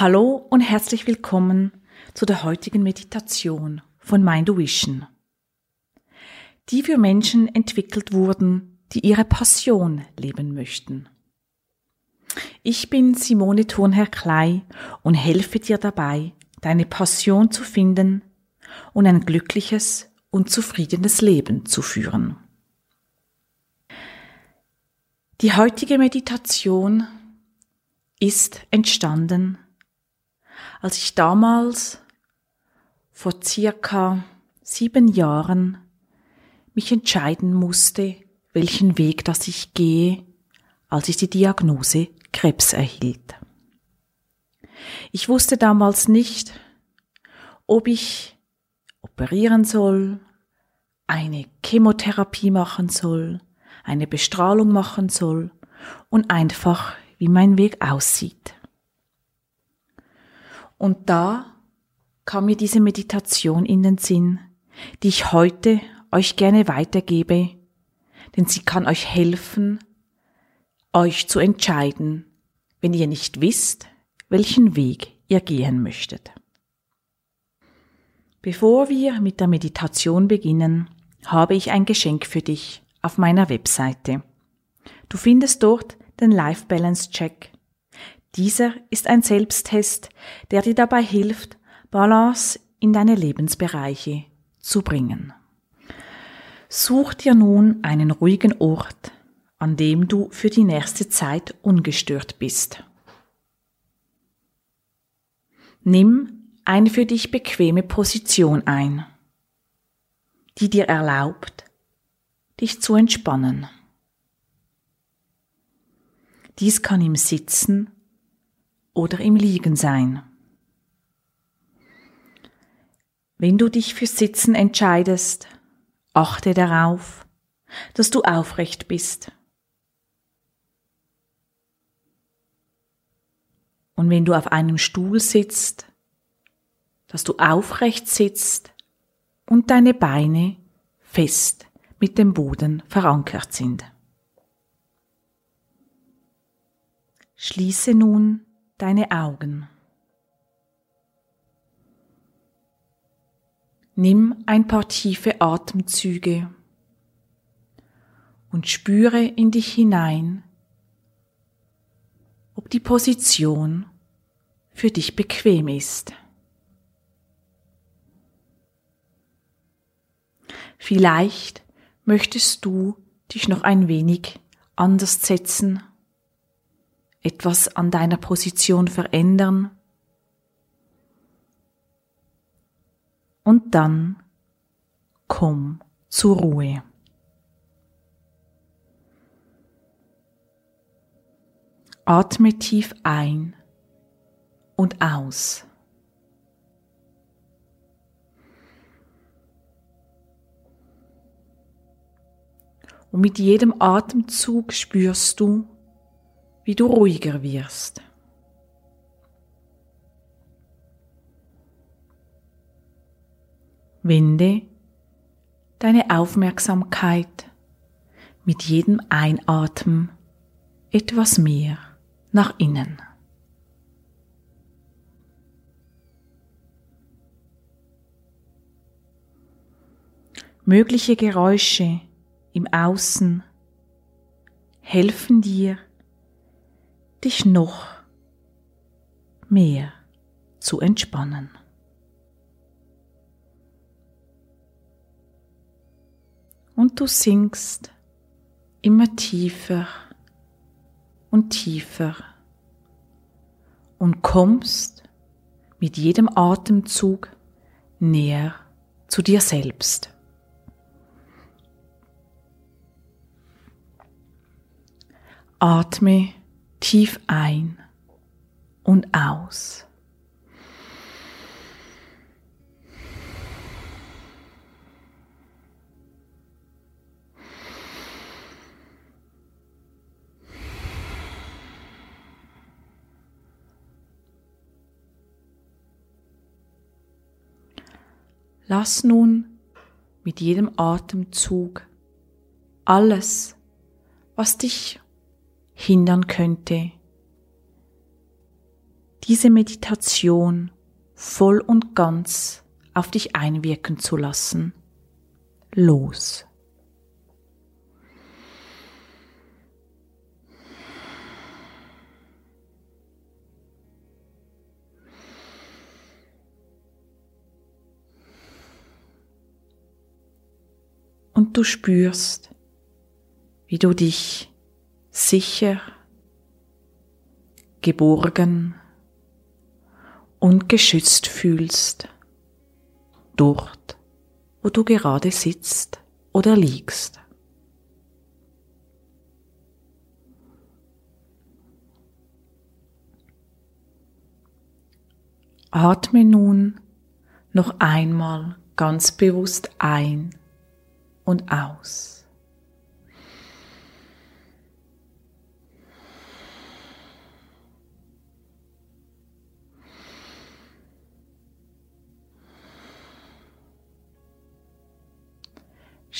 Hallo und herzlich willkommen zu der heutigen Meditation von Mind Vision, die für Menschen entwickelt wurden, die ihre Passion leben möchten. Ich bin Simone Thurnherr Klei und helfe dir dabei, deine Passion zu finden und ein glückliches und zufriedenes Leben zu führen. Die heutige Meditation ist entstanden, als ich damals vor circa sieben Jahren mich entscheiden musste, welchen Weg das ich gehe, als ich die Diagnose Krebs erhielt. Ich wusste damals nicht, ob ich operieren soll, eine Chemotherapie machen soll, eine Bestrahlung machen soll und einfach, wie mein Weg aussieht. Und da kam mir diese Meditation in den Sinn, die ich heute euch gerne weitergebe, denn sie kann euch helfen, euch zu entscheiden, wenn ihr nicht wisst, welchen Weg ihr gehen möchtet. Bevor wir mit der Meditation beginnen, habe ich ein Geschenk für dich auf meiner Webseite. Du findest dort den Life Balance Check, dieser ist ein Selbsttest, der dir dabei hilft, Balance in deine Lebensbereiche zu bringen. Such dir nun einen ruhigen Ort, an dem du für die nächste Zeit ungestört bist. Nimm eine für dich bequeme Position ein, die dir erlaubt, dich zu entspannen. Dies kann im Sitzen oder im Liegen sein. Wenn du dich für Sitzen entscheidest, achte darauf, dass du aufrecht bist. Und wenn du auf einem Stuhl sitzt, dass du aufrecht sitzt und deine Beine fest mit dem Boden verankert sind. Schließe nun deine Augen. Nimm ein paar tiefe Atemzüge und spüre in dich hinein, ob die Position für dich bequem ist. Vielleicht möchtest du dich noch ein wenig anders setzen etwas an deiner Position verändern und dann komm zur Ruhe. Atme tief ein und aus. Und mit jedem Atemzug spürst du, wie du ruhiger wirst. Wende deine Aufmerksamkeit mit jedem Einatmen etwas mehr nach innen. Mögliche Geräusche im Außen helfen dir, dich noch mehr zu entspannen. Und du sinkst immer tiefer und tiefer und kommst mit jedem Atemzug näher zu dir selbst. Atme tief ein und aus. Lass nun mit jedem Atemzug alles, was dich hindern könnte, diese Meditation voll und ganz auf dich einwirken zu lassen. Los. Und du spürst, wie du dich sicher, geborgen und geschützt fühlst, dort, wo du gerade sitzt oder liegst. Atme nun noch einmal ganz bewusst ein und aus.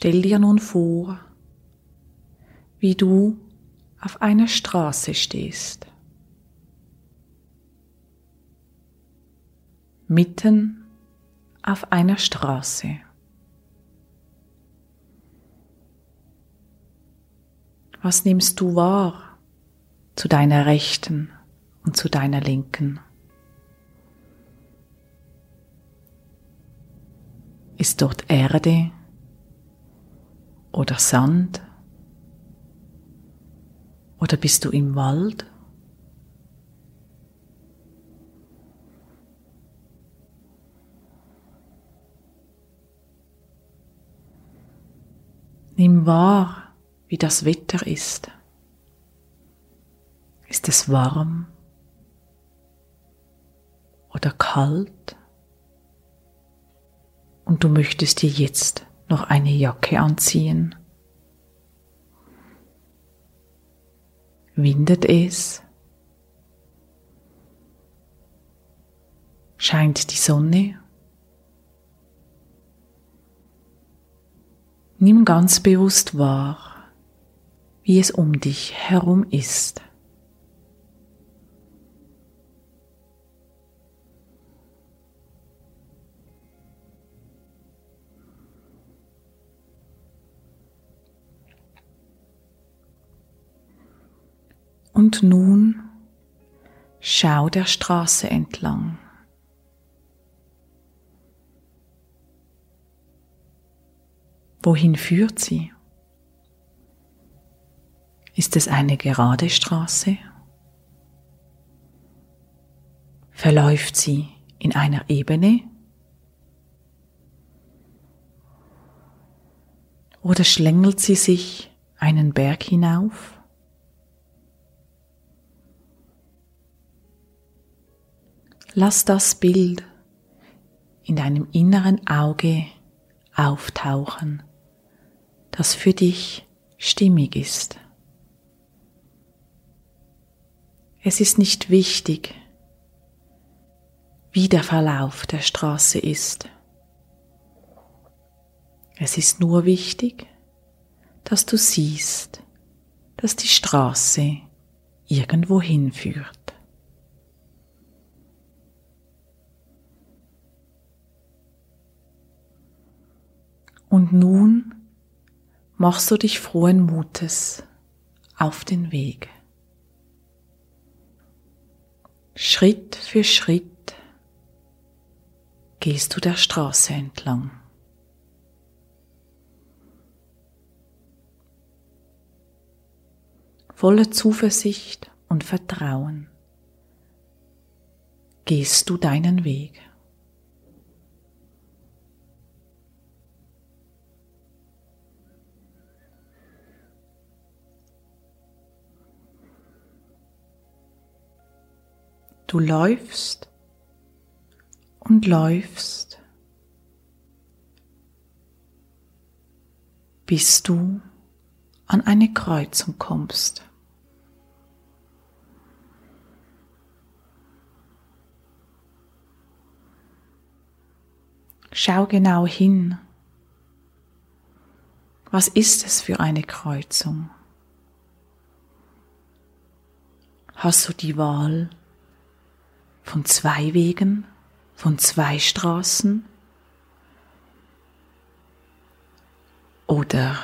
Stell dir nun vor, wie du auf einer Straße stehst. Mitten auf einer Straße. Was nimmst du wahr zu deiner Rechten und zu deiner Linken? Ist dort Erde? Oder Sand? Oder bist du im Wald? Nimm wahr, wie das Wetter ist. Ist es warm oder kalt? Und du möchtest dir jetzt noch eine Jacke anziehen. Windet es? Scheint die Sonne? Nimm ganz bewusst wahr, wie es um dich herum ist. Und nun schau der Straße entlang. Wohin führt sie? Ist es eine gerade Straße? Verläuft sie in einer Ebene? Oder schlängelt sie sich einen Berg hinauf? Lass das Bild in deinem inneren Auge auftauchen, das für dich stimmig ist. Es ist nicht wichtig, wie der Verlauf der Straße ist. Es ist nur wichtig, dass du siehst, dass die Straße irgendwo hinführt. Und nun machst du dich frohen Mutes auf den Weg. Schritt für Schritt gehst du der Straße entlang. Voller Zuversicht und Vertrauen gehst du deinen Weg. Du läufst und läufst, bis du an eine Kreuzung kommst. Schau genau hin. Was ist es für eine Kreuzung? Hast du die Wahl von zwei Wegen, von zwei Straßen oder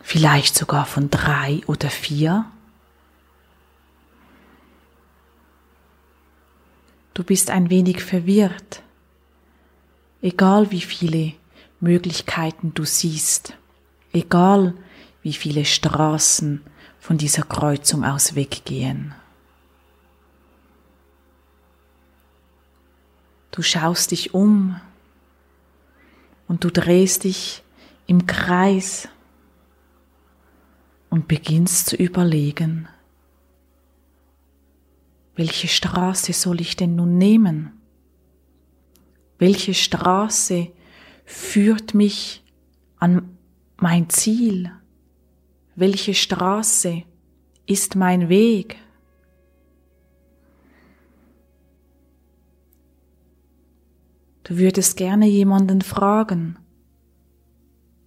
vielleicht sogar von drei oder vier. Du bist ein wenig verwirrt, egal wie viele Möglichkeiten du siehst, egal wie viele Straßen von dieser Kreuzung aus weggehen. Du schaust dich um und du drehst dich im Kreis und beginnst zu überlegen, welche Straße soll ich denn nun nehmen? Welche Straße führt mich an mein Ziel? Welche Straße ist mein Weg? Du würdest gerne jemanden fragen,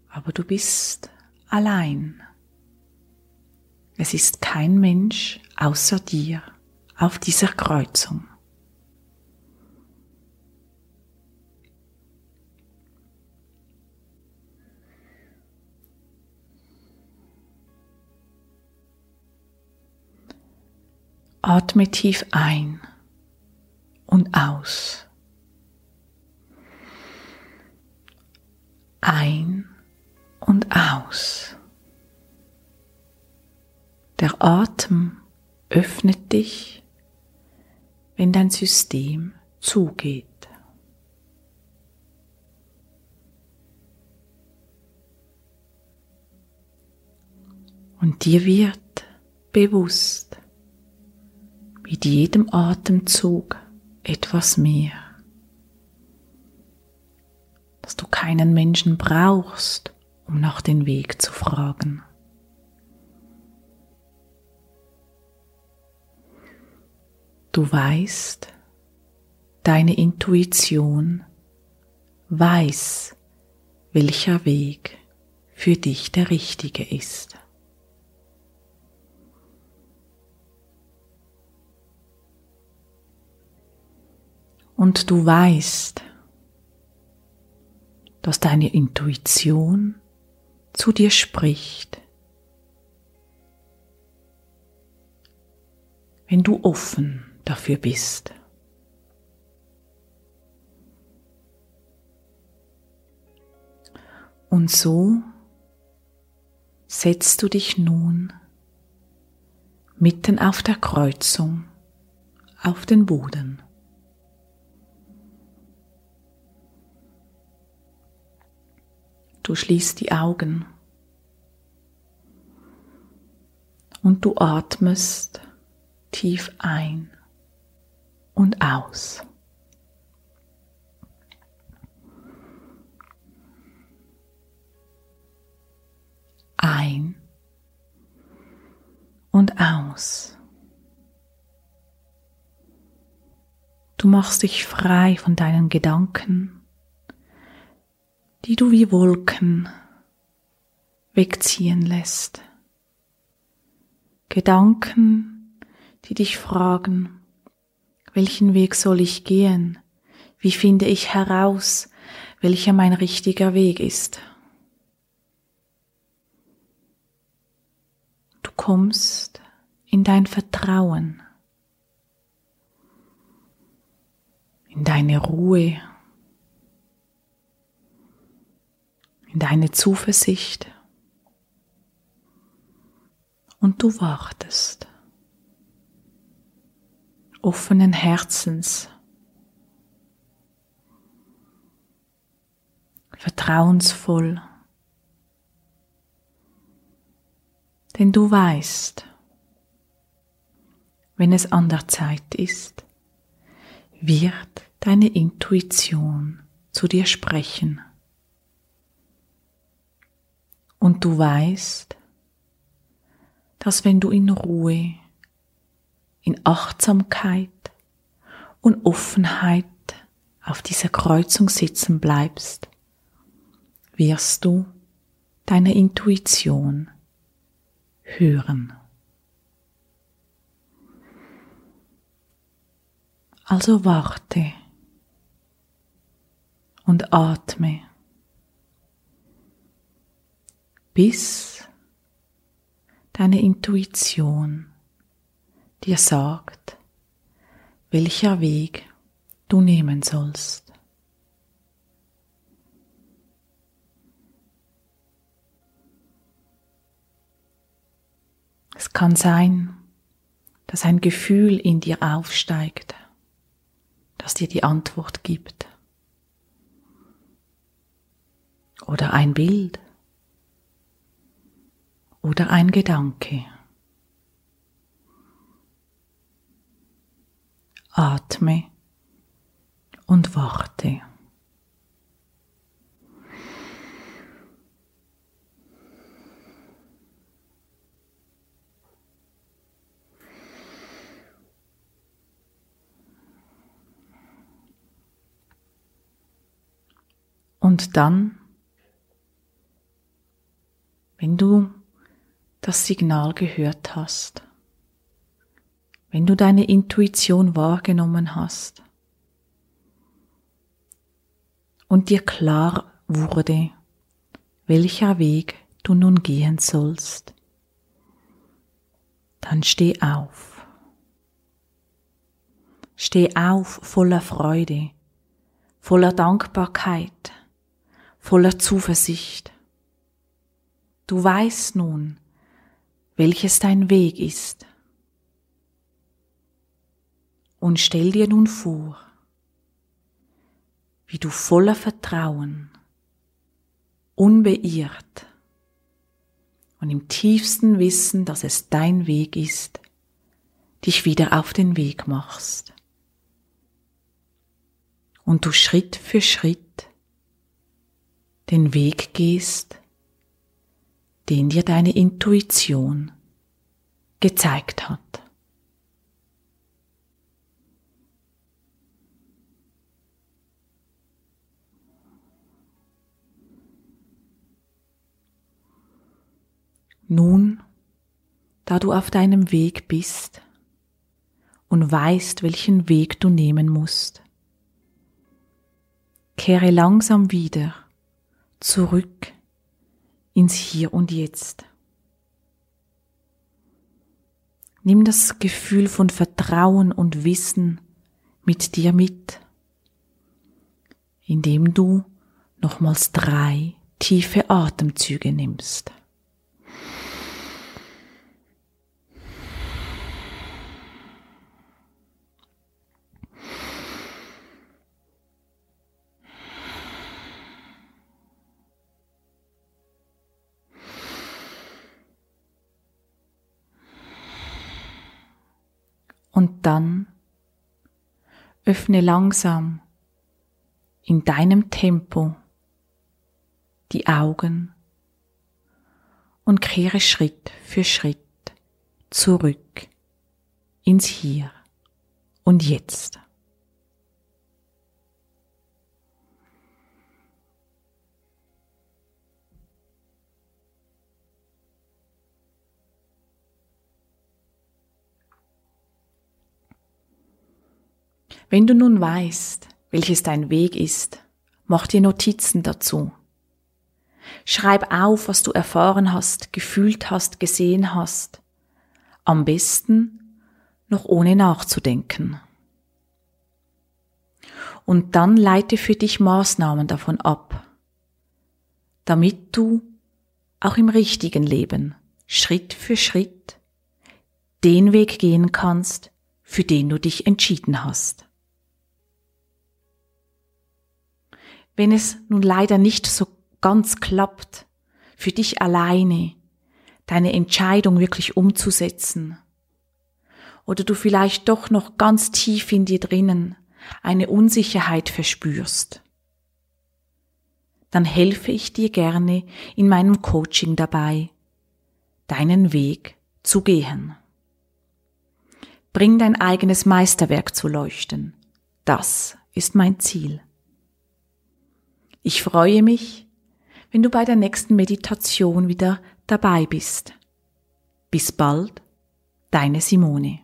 aber du bist allein. Es ist kein Mensch außer dir auf dieser Kreuzung. Atme tief ein und aus. Ein und aus. Der Atem öffnet dich, wenn dein System zugeht. Und dir wird bewusst, mit jedem Atemzug etwas mehr. Keinen Menschen brauchst, um nach den Weg zu fragen. Du weißt, deine Intuition weiß, welcher Weg für dich der richtige ist. und du weißt, dass deine Intuition zu dir spricht, wenn du offen dafür bist. Und so setzt du dich nun mitten auf der Kreuzung auf den Boden. Du schließt die Augen und du atmest tief ein und aus. Ein und aus. Du machst dich frei von deinen Gedanken die du wie Wolken wegziehen lässt. Gedanken, die dich fragen, welchen Weg soll ich gehen? Wie finde ich heraus, welcher mein richtiger Weg ist? Du kommst in dein Vertrauen, in deine Ruhe in deine Zuversicht. Und du wartest offenen Herzens, vertrauensvoll, denn du weißt, wenn es an der Zeit ist, wird deine Intuition zu dir sprechen. Und du weißt, dass wenn du in Ruhe, in Achtsamkeit und Offenheit auf dieser Kreuzung sitzen bleibst, wirst du deine Intuition hören. Also warte und atme, bis deine Intuition dir sagt, welcher Weg du nehmen sollst. Es kann sein, dass ein Gefühl in dir aufsteigt, das dir die Antwort gibt. Oder ein Bild. Oder ein Gedanke. Atme und warte. Und dann, wenn du das Signal gehört hast, wenn du deine Intuition wahrgenommen hast und dir klar wurde, welcher Weg du nun gehen sollst, dann steh auf. Steh auf voller Freude, voller Dankbarkeit, voller Zuversicht. Du weißt nun, welches dein Weg ist. Und stell dir nun vor, wie du voller Vertrauen, unbeirrt und im tiefsten Wissen, dass es dein Weg ist, dich wieder auf den Weg machst. Und du Schritt für Schritt den Weg gehst, den dir deine Intuition gezeigt hat. Nun, da du auf deinem Weg bist und weißt, welchen Weg du nehmen musst, kehre langsam wieder zurück ins Hier und Jetzt. Nimm das Gefühl von Vertrauen und Wissen mit dir mit, indem du nochmals drei tiefe Atemzüge nimmst. Und dann öffne langsam in deinem Tempo die Augen und kehre Schritt für Schritt zurück ins Hier und Jetzt. Wenn du nun weißt, welches dein Weg ist, mach dir Notizen dazu. Schreib auf, was du erfahren hast, gefühlt hast, gesehen hast. Am besten noch ohne nachzudenken. Und dann leite für dich Maßnahmen davon ab, damit du auch im richtigen Leben Schritt für Schritt den Weg gehen kannst, für den du dich entschieden hast. Wenn es nun leider nicht so ganz klappt, für dich alleine deine Entscheidung wirklich umzusetzen, oder du vielleicht doch noch ganz tief in dir drinnen eine Unsicherheit verspürst, dann helfe ich dir gerne in meinem Coaching dabei, deinen Weg zu gehen. Bring dein eigenes Meisterwerk zu leuchten. Das ist mein Ziel. Ich freue mich, wenn du bei der nächsten Meditation wieder dabei bist. Bis bald, deine Simone.